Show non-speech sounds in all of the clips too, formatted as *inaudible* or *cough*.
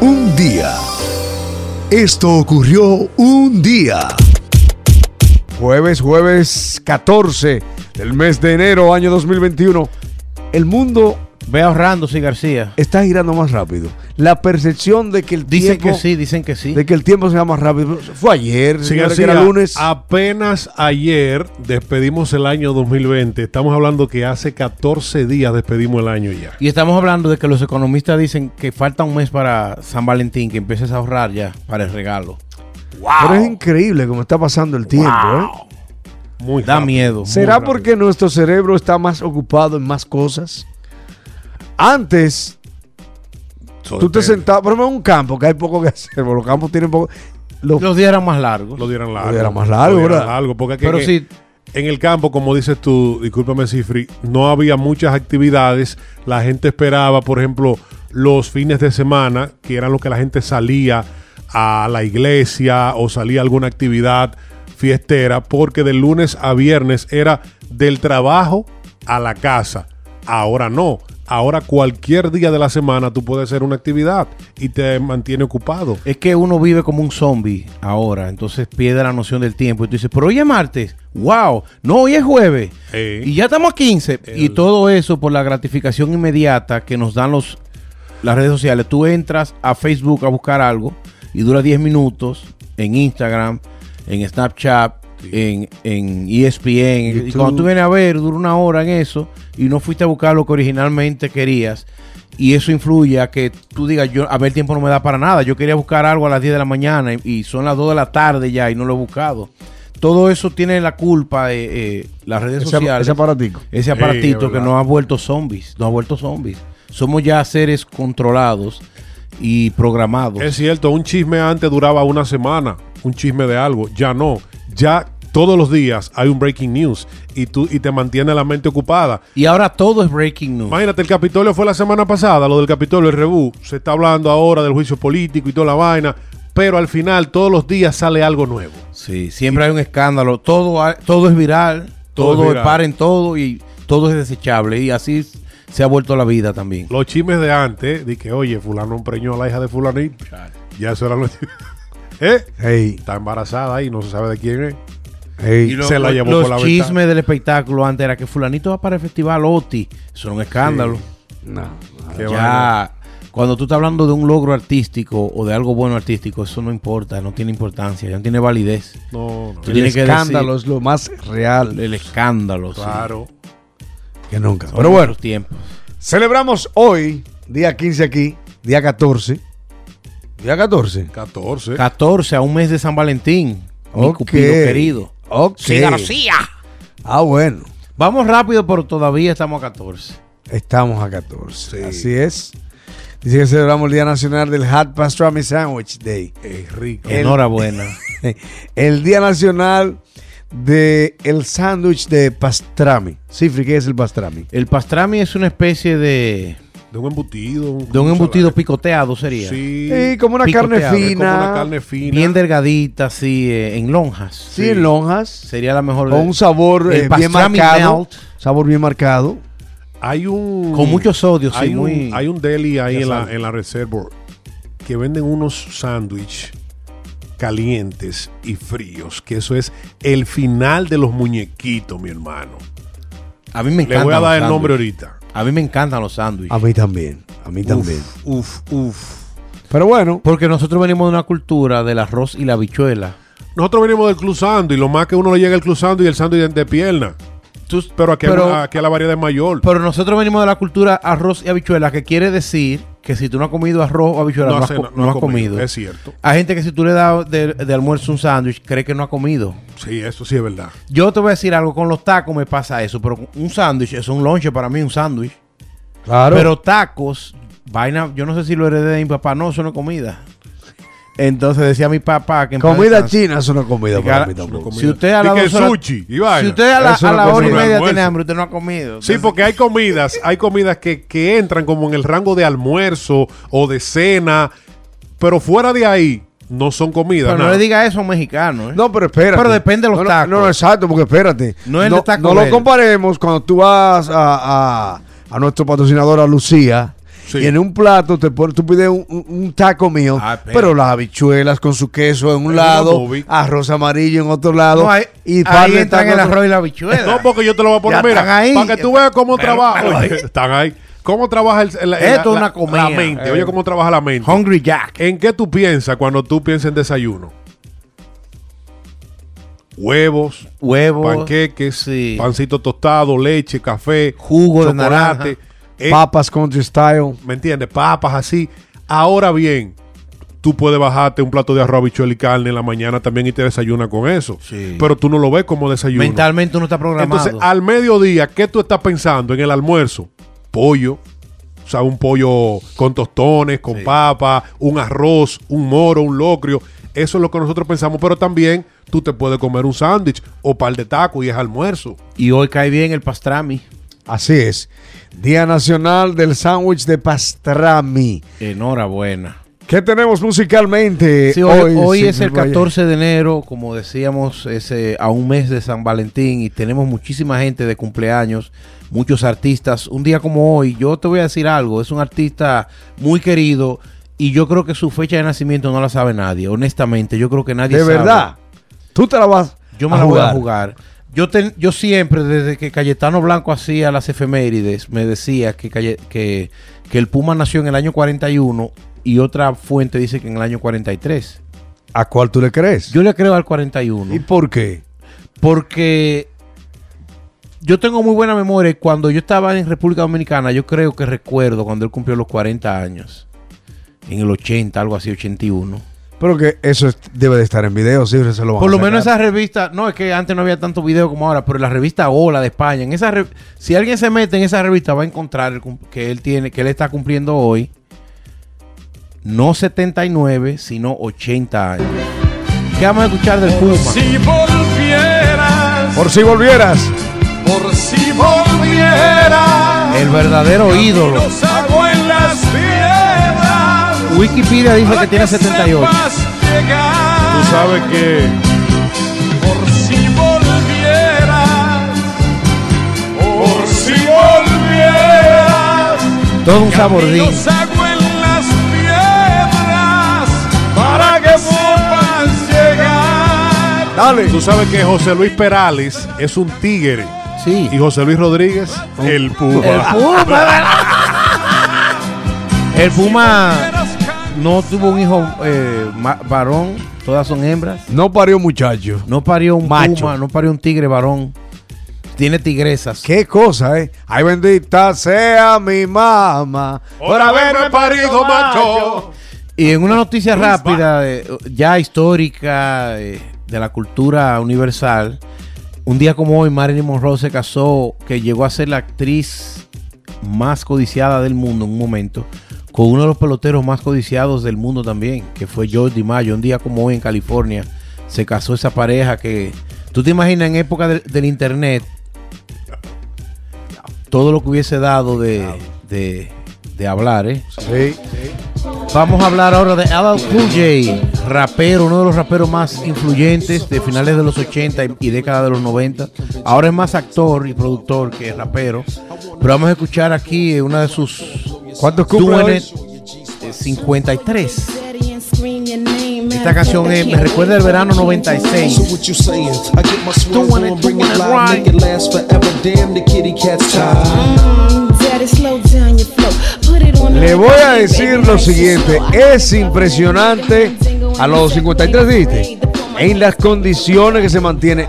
Un día. Esto ocurrió un día. Jueves, jueves 14 del mes de enero, año 2021. El mundo Ve ahorrando, sí, García. está girando más rápido. La percepción de que el Dicen tiempo que sí, dicen que sí. de que el tiempo se va más rápido. Fue ayer, Sí, que era lunes. Apenas ayer despedimos el año 2020. Estamos hablando que hace 14 días despedimos el año ya. Y estamos hablando de que los economistas dicen que falta un mes para San Valentín, que empieces a ahorrar ya para el regalo. Pero es increíble cómo está pasando el tiempo, ¿eh? Muy Da rápido. miedo. ¿Será porque nuestro cerebro está más ocupado en más cosas? Antes, tú te sentabas, por ejemplo, en un campo que hay poco que hacer, porque los campos tienen poco. Los, Los días eran más largos. Lo dieran largo. dieran más largo, Lo dieran ¿verdad? largo, porque Pero que sí, en el campo, como dices tú, discúlpame Cifri, no había muchas actividades. La gente esperaba, por ejemplo, los fines de semana, que eran los que la gente salía a la iglesia o salía a alguna actividad fiestera, porque de lunes a viernes era del trabajo a la casa. Ahora no. Ahora cualquier día de la semana tú puedes hacer una actividad y te mantiene ocupado. es que uno vive como un zombie ahora, entonces pierde la noción del tiempo. Y tú dices, pero hoy es martes, wow, no, hoy es jueves. Eh. Y ya estamos a 15. Y todo eso por la gratificación inmediata que nos dan los las redes sociales. Tú entras a Facebook a buscar algo y dura 10 minutos en Instagram, en Snapchat, en, en ESPN. Y cuando tú vienes a ver, dura una hora en eso y no fuiste a buscar lo que originalmente querías. Y eso influye a que tú digas, yo, a ver, el tiempo no me da para nada. Yo quería buscar algo a las 10 de la mañana y, y son las 2 de la tarde ya y no lo he buscado. Todo eso tiene la culpa de eh, las redes ese, sociales ese aparatico. ese aparatito que nos ha vuelto zombies, nos ha vuelto zombies. Somos ya seres controlados y programados. Es cierto, un chisme antes duraba una semana, un chisme de algo, ya no, ya todos los días hay un breaking news y tú y te mantiene la mente ocupada. y ahora todo es breaking news. Imagínate, el Capitolio fue la semana pasada, lo del Capitolio, el rebú, se está hablando ahora del juicio político y toda la vaina, pero al final todos los días sale algo nuevo. Sí, siempre hay un escándalo. Todo, todo es viral, Todo todo, es viral. paren todo y todo es desechable. Y así se ha vuelto la vida también. Los chismes de antes, de que, oye, fulano preñó a la hija de fulanito, ya eso era lo ¿Eh? Hey, Está embarazada ahí, no se sabe de quién es. hey. Y lo- se la llevó los por la chismes ventana. del espectáculo antes era que fulanito va para el festival OTI. Eso era un escándalo. No, no. Ya, cuando tú estás hablando de un logro artístico o de algo bueno artístico, eso no importa, no tiene importancia, ya no tiene validez. No, no. Tú El que escándalo decir- es lo más real El escándalo, sí. Claro. que nunca. Son Pero bueno, tiempos. celebramos hoy, día 15 aquí, día 14. Día 14. 14. 14 a un mes de San Valentín, mi cupido querido. Ok. Sí, García. Ah, bueno. Vamos rápido, pero todavía estamos a 14. Estamos a 14. Sí. Así es. Dice que celebramos el Día Nacional del Hot Pastrami Sandwich Day. Es rico. El- Enhorabuena. *laughs* El Día Nacional de el sándwich de pastrami. Cifri, ¿qué es el pastrami? El pastrami es una especie de, De un embutido. de un embutido picoteado, sería. Sí. Sí, como una Picoteado, carne es como fina. una carne fina. Bien delgadita, así, eh, en lonjas. Sí, en lonjas. Sería la mejor. Con un sabor El eh, bien marcado. melt. Sabor bien marcado. Hay un. Con mucho sodio, sí, hay un, muy- Hay un deli ahí en la, en la Reserva que venden unos sándwiches calientes y fríos. Que eso es el final de los muñequitos, mi hermano. A mí me Le encantan voy a dar el nombre ahorita. A mí me encantan los sándwiches. A mí también. A mí también. Uf, uf. Pero bueno, Porque nosotros venimos de una cultura del arroz y la habichuela. Nosotros venimos del club sándwich. Lo más que uno le llega el club sándwich y el sándwich de, de pierna. Tú- Pero aquí, pero, aquí la variedad es mayor. pero nosotros venimos de la cultura arroz y habichuela, que quiere decir que si tú no has comido arroz o habichuela, no, has, hace- co- no has comido. Es cierto. Hay gente que si tú le das de, de almuerzo un sándwich, cree que no ha comido. Sí, eso sí es verdad. Yo te voy a decir algo, con los tacos me pasa eso, pero un sándwich es un lonche para mí, un sándwich. claro. Pero tacos, vaina, yo no sé si lo heredé de mi papá, no, eso no es comida. Entonces decía mi papá que en comida china es una comida para mí tampoco. Si usted a la que dos horas- sushi y vaina. si usted a la, Eso a no la es hora y media Almuerzo. tiene hambre, usted no ha comido. Sí, Entonces, porque hay comidas, hay comidas que, que entran como en el rango de almuerzo o de cena, pero fuera de ahí no son comidas. Pero no nada. le diga eso a un mexicano. ¿eh? No, pero espérate. Pero depende de los No, no, tacos. No, no, exacto, porque espérate. No es no, de Taco no lo comparemos cuando tú vas a, a, a nuestro patrocinador, a Lucía, Sí. Y en un plato te pones, tú pides un, un- un taco mío, Ah, pero las habichuelas con su queso en un lado, arroz amarillo en otro lado. No, ahí, y ahí de entran el arroz y la *laughs* bichuela. No, porque yo te lo voy a poner, Ya mira, están ahí. para que tú veas cómo Pero- trabaja. pero Oye, ahí. están ahí. ¿Cómo trabaja el, el- Esto la- es una la- comida. la mente? Eh. Oye, cómo trabaja la mente. Hungry Jack. ¿En qué tú piensas cuando tú piensas en desayuno? Huevos, Huevos. panqueques, sí. pancito tostado, leche, café, Jugo de chocolate, naranja. Eh, Papas country style. ¿me entiendes? Papas así. Ahora bien, tú puedes bajarte un plato de arroz, habichuela y carne en la mañana también y te desayunas con eso. Sí. Pero tú no lo ves como desayuno. Mentalmente uno está programado. Entonces, al mediodía, ¿qué tú estás pensando en el almuerzo? Pollo, o sea, un pollo con tostones, con Sí. papa, un arroz, un moro, un locrio. Eso es lo que nosotros pensamos, pero también tú te puedes comer un sándwich o par de tacos y es almuerzo. y hoy cae bien el pastrami. Así es. Día Nacional del Sándwich de Pastrami. Enhorabuena. ¿Qué tenemos musicalmente Sí, hoy, hoy? es el Valle? 14 de enero, como decíamos, es eh, a un mes de San Valentín y tenemos muchísima gente de cumpleaños, muchos artistas. Un día como hoy, yo te voy a decir algo, es un artista muy querido y yo creo que su fecha de nacimiento no la sabe nadie, honestamente, yo creo que nadie De sabe. verdad. Tú te la vas Yo me la voy a jugar. Yo, ten- yo siempre, desde que Cayetano Blanco hacía las efemérides, me decía que, que, que el Puma nació en el año 41 y otra fuente dice que en el año 43. ¿A cuál tú le crees? Yo le creo al 41. ¿Y por qué? Porque yo tengo muy buena memoria. Cuando yo estaba en República Dominicana, yo creo que recuerdo cuando él cumplió los 40 años. En el 80, algo así, 81. Pero que eso es- debe de estar en video, sí, se lo van Por a lo menos sacar. esa revista, no es que antes no había tanto video como ahora, pero en la revista Hola de España, en esa re- si alguien se mete en esa revista va a encontrar el que él tiene, que él está cumpliendo hoy, no 79, sino 80 años. ¿Qué vamos a escuchar del Puma? Si volvieras, Por si volvieras. por si volvieras, El verdadero ídolo. Wikipedia dice para que tiene 78. sepas llegar. Tú sabes que Por si volvieras, por si volvieras, Todo un sabordín. los hago en las piedras para que sepas llegar. Dale. tú sabes que José Luis Perales es un tigre Sí. y José Luis Rodríguez el puma. El Puma. *laughs* El Puma no tuvo un hijo eh, varón, todas son hembras. No parió muchacho. No parió un Macho. Puma, no parió un tigre varón. Tiene tigresas. Qué cosa, ¿eh? Ay, bendita sea mi mamá Por haberme parido macho. Y en una noticia rápida, eh, ya histórica, eh, de la cultura universal, un día como hoy Marilyn Monroe se casó, que llegó a ser la actriz más codiciada del mundo en un momento, con uno de los peloteros más codiciados del mundo también, que fue George DiMaggio. Un día como hoy en California se casó esa pareja que, tú te imaginas en época del- del internet, todo lo que hubiese dado de, de, de hablar, ¿eh? Sí. Vamos a hablar ahora de LL Cool J, rapero, uno de los raperos más influyentes de finales de los 80 y, y década de los 90. Ahora es más actor y productor que rapero. Pero vamos a escuchar aquí una de sus ¿Cuántos cumple Doing hoy? It, eh, 53. Esta canción eh, me recuerda el verano 96. So what you saying? I get my swerve Doing it, on, bring doing it it live, right. make it last forever. Damn, the kitty cat's tired. Le voy a decir lo siguiente, es impresionante a los 53 dijiste, en las condiciones que se mantiene.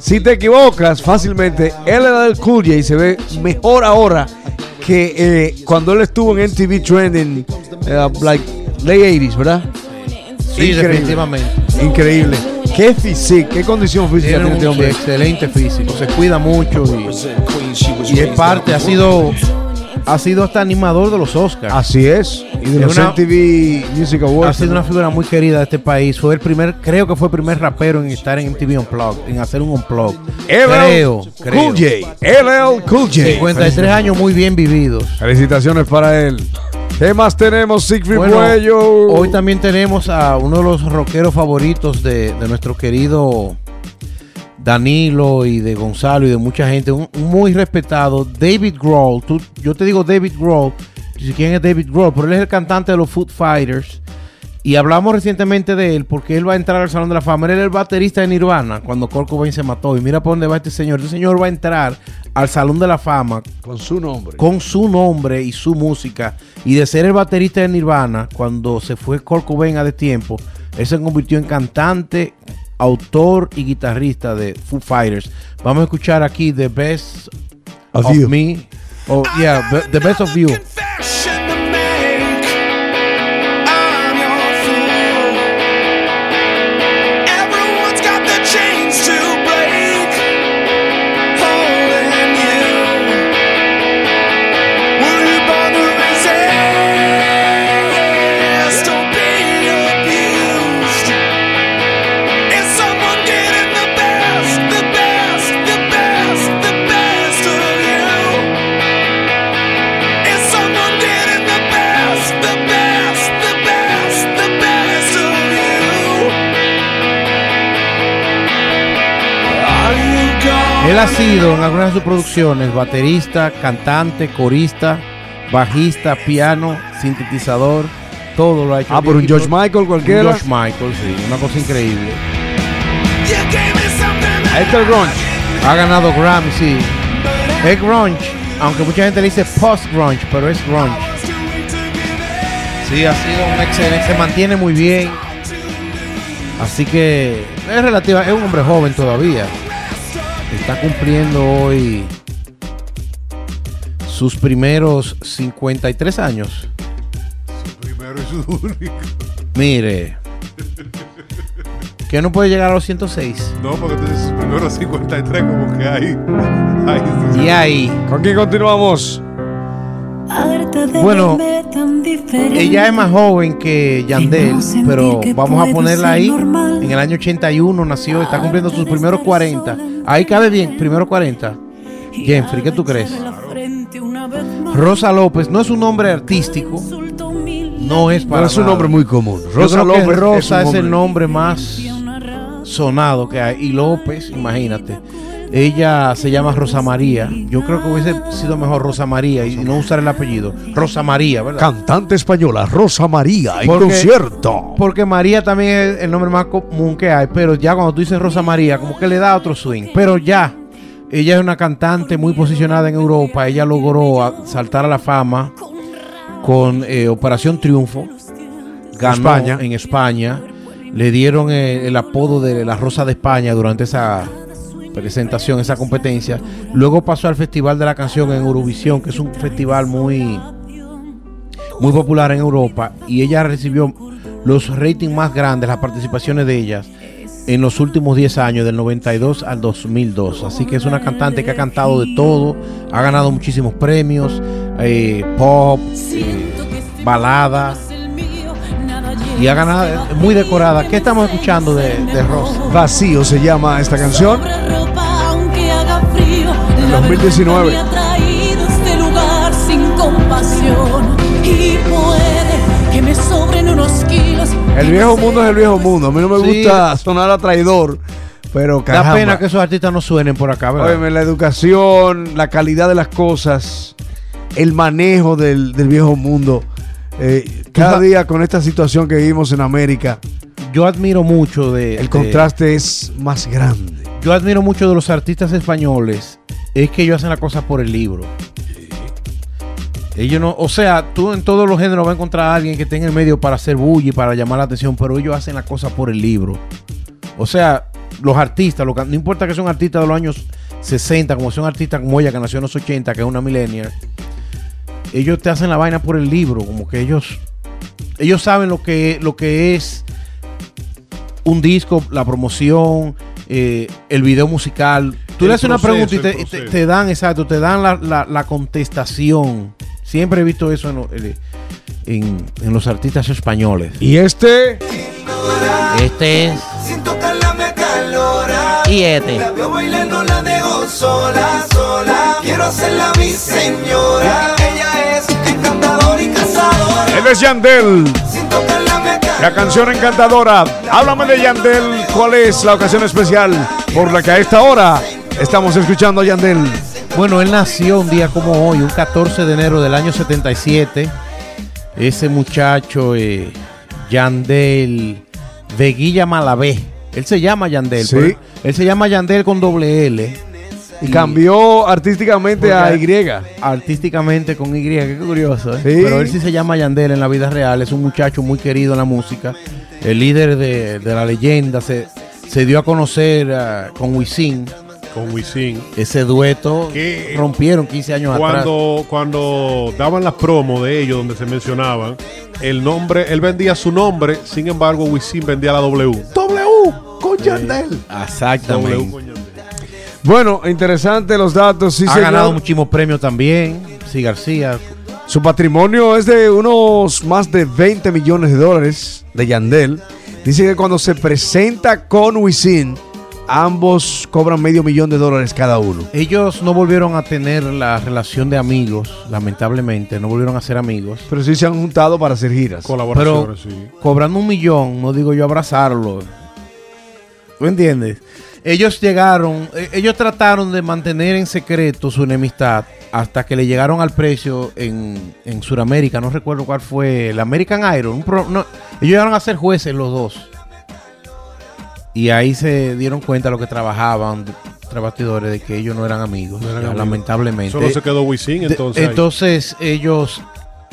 Si te equivocas fácilmente, él era del Cool J y se ve mejor ahora que eh, cuando él estuvo en MTV Trending, eh, like late 80s, ¿verdad? Sí, Increíble. definitivamente. Increíble. Qué físico, qué condición física Tiene este hombre. excelente físico, se cuida mucho y, y es parte, ha sido, ha sido hasta animador de los Oscars. Así es. Y de Es los una- MTV Music Ha Awards. sido una figura muy querida de este país. Fue el primer, creo que fue el primer rapero en estar en MTV Unplugged, en hacer un Unplugged. Creo, LL creo. Cool J. LL Cool J. 53 años muy bien vividos. Felicitaciones para él. ¿Qué más tenemos, Siegfried Bueno, hoy también tenemos a uno de los rockeros favoritos de, de nuestro querido Danilo y de Gonzalo y de mucha gente, un, un muy respetado David Grohl. Tú- yo te digo David Grohl si quién es David Grohl, pero él es el cantante de los Food Fighters. Y hablamos recientemente de él porque él va a entrar al Salón de la Fama. Él era el baterista de Nirvana cuando Kurt Cobain se mató. Y mira por dónde va este señor. Este señor va a entrar al Salón de la Fama Con su nombre. con su nombre y su música. Y de ser el baterista de Nirvana, cuando se fue Kurt Cobain a de tiempo, él se convirtió en cantante, autor y guitarrista de Foo Fighters. Vamos a escuchar aquí The Best Of of, You. Me. Oh, yeah, the- The Best of You. Él ha sido en algunas de sus producciones baterista, cantante, corista, bajista, piano, sintetizador, todo lo ha hecho. Ah, por un George Michael un cualquiera. George Michael, sí, una cosa increíble. Ahí está el grunge. Ha ganado Grammy, sí. Es grunge, aunque mucha gente le dice post-grunge, pero es grunge. Sí, ha sido un excelente, se mantiene muy bien. Así que es relativa, es un hombre joven todavía. Está cumpliendo hoy sus primeros 53 años. Primero y su *laughs* único. Mire, que no puede llegar a los 106. No, porque tú dices primero 53, como que hay. *laughs* hay Y ahí, ¿Con quién continuamos? Bueno, Bueno, ella es más joven que Yandel, pero vamos a ponerla ahí. En el año 81 nació, está cumpliendo sus primeros 40. Ahí cabe bien, primeros 40. Jeffrey, ¿qué tú crees? Rosa López no es un nombre artístico, no es para Pero es un nada. nombre muy común. Rosa López Rosa es, un el nombre más sonado que hay. Y López, imagínate. Ella se llama Rosa María. Yo creo que hubiese sido mejor Rosa María y no usar el apellido. Rosa María, ¿verdad? Cantante española, Rosa María, en Porque- concierto. Porque María también es el nombre más común que hay, pero ya cuando tú dices Rosa María, como que le da otro swing. Pero ya, ella es una cantante muy posicionada en Europa. Ella logró saltar a la fama con eh, Operación Triunfo. Ganó España. en España. Le dieron eh, el apodo de la Rosa de España durante esa presentación, esa competencia. Luego pasó al Festival de la Canción en Eurovisión, que es un festival muy muy popular en Europa y ella recibió los ratings más grandes, las participaciones de ellas en los últimos 10 años, del 92 al 2002. Así que es una cantante que ha cantado de todo, ha ganado muchísimos premios, eh, pop, eh, balada y ha ganado, es muy decorada. ¿Qué estamos escuchando de, de Rosa? Vacío se llama esta canción. Aunque haga frío, En la 2019. verdad me ha traído a este. El viejo mundo es el viejo mundo. A mí no me Sí. gusta sonar a traidor, pero Da caramba. pena que esos artistas no suenen por acá, ¿verdad? Óyeme, la educación, la calidad de las cosas, el manejo del, del viejo mundo. Eh, cada día con esta situación que vivimos en América, Yo admiro mucho de... el de- contraste es más grande. Yo admiro mucho de los artistas españoles es que ellos hacen la cosa por el libro. Ellos no, o sea, tú en todos los géneros vas a encontrar a alguien que esté en el medio para hacer bully, para llamar la atención, pero ellos hacen la cosa por el libro. O sea, los artistas, no importa que son artistas de los años 60, como son artistas como ella que nació en los 80, que es una millennial, ellos te hacen la vaina por el libro, como que ellos ellos saben lo que lo que es un disco, la promoción, eh, el video musical. Tú El le haces una pregunta y te, te- proceso. te dan, exacto, te dan la, la- la contestación. Siempre he visto eso en, lo- en- en- en los artistas españoles. Y este, Este es. Sin tocarla me calora. Y este. La veo bailando, la dejo sola, sola. Quiero hacerla mi señora. Ella es encantadora y cazadora. él es Yandel. La canción encantadora. Háblame de Yandel. ¿Cuál es la ocasión especial por la que a esta hora estamos escuchando a Yandel? Bueno, él nació un día como hoy, un 14 de enero del año 77. Ese muchacho, eh, Yandel Veguilla Malavé. Él se llama Yandel. Sí. pero Él se llama Yandel con doble L. Y cambió artísticamente a Porque- Y. Artísticamente con Y, qué curioso. ¿eh? Sí. Pero él sí se llama Yandel en la vida real. Es un muchacho muy querido en la música. El líder de, de la leyenda. Se, se dio a conocer ah, con Wisin. Con Wisin. Ese dueto Que- rompieron 15 años atrás. Cuando, cuando daban las promos de ellos, donde se mencionaban, el nombre, él vendía su nombre, sin embargo, Wisin vendía la W. Con Yandel. Exactamente. W con Yandel. Bueno, interesante los datos. Sí, ha señor. ganado muchísimos premios también. Sí, García. Su patrimonio es de unos más de 20 millones de dólares de Yandel. Dice que cuando se presenta con Wisin, ambos cobran medio millón de dólares cada uno. Ellos no volvieron a tener la relación de amigos, lamentablemente. No volvieron a ser amigos. Pero sí se han juntado para hacer giras. Colaboraciones, sí. cobrando un millón, no digo yo abrazarlo. ¿Tú entiendes? Ellos llegaron, eh, ellos trataron de mantener en secreto su enemistad hasta que le llegaron al precio en, en Sudamérica. No recuerdo cuál fue, el American Iron. un pro- no, ellos llegaron a ser jueces los dos. Y ahí se dieron cuenta los que trabajaban, trabajadores, de que ellos no eran amigos, No eran ya, amigos. lamentablemente. Solo se quedó Wisin, entonces. entonces ellos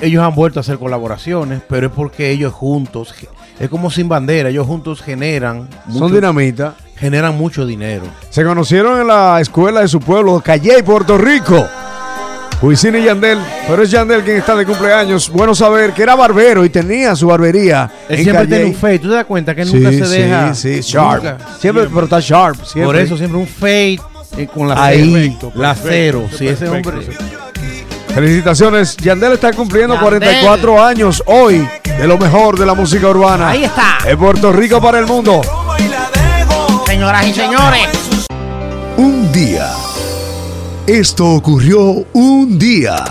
ellos han vuelto a hacer colaboraciones, pero es porque ellos juntos, es como sin bandera, ellos juntos generan Son mucho, dinamita. generan mucho dinero. Se conocieron en la escuela de su pueblo, Calle, Puerto Rico. Wisin y Yandel, pero es Yandel quien está de cumpleaños. Bueno saber que era barbero y tenía su barbería. Él en siempre Calle. tiene un fade, tú te das cuenta que él nunca Sí, se sí, deja sí, sharp. nunca. Siempre, pero está sharp. Siempre. Por eso siempre un fade eh, con la Ahí. la cero, si ese hombre sí. Felicitaciones. Yandel está cumpliendo Yandel. 44 años hoy de lo mejor de la música urbana. Ahí está. En Puerto Rico para el mundo. Señoras y señores. Un día. Esto ocurrió un día.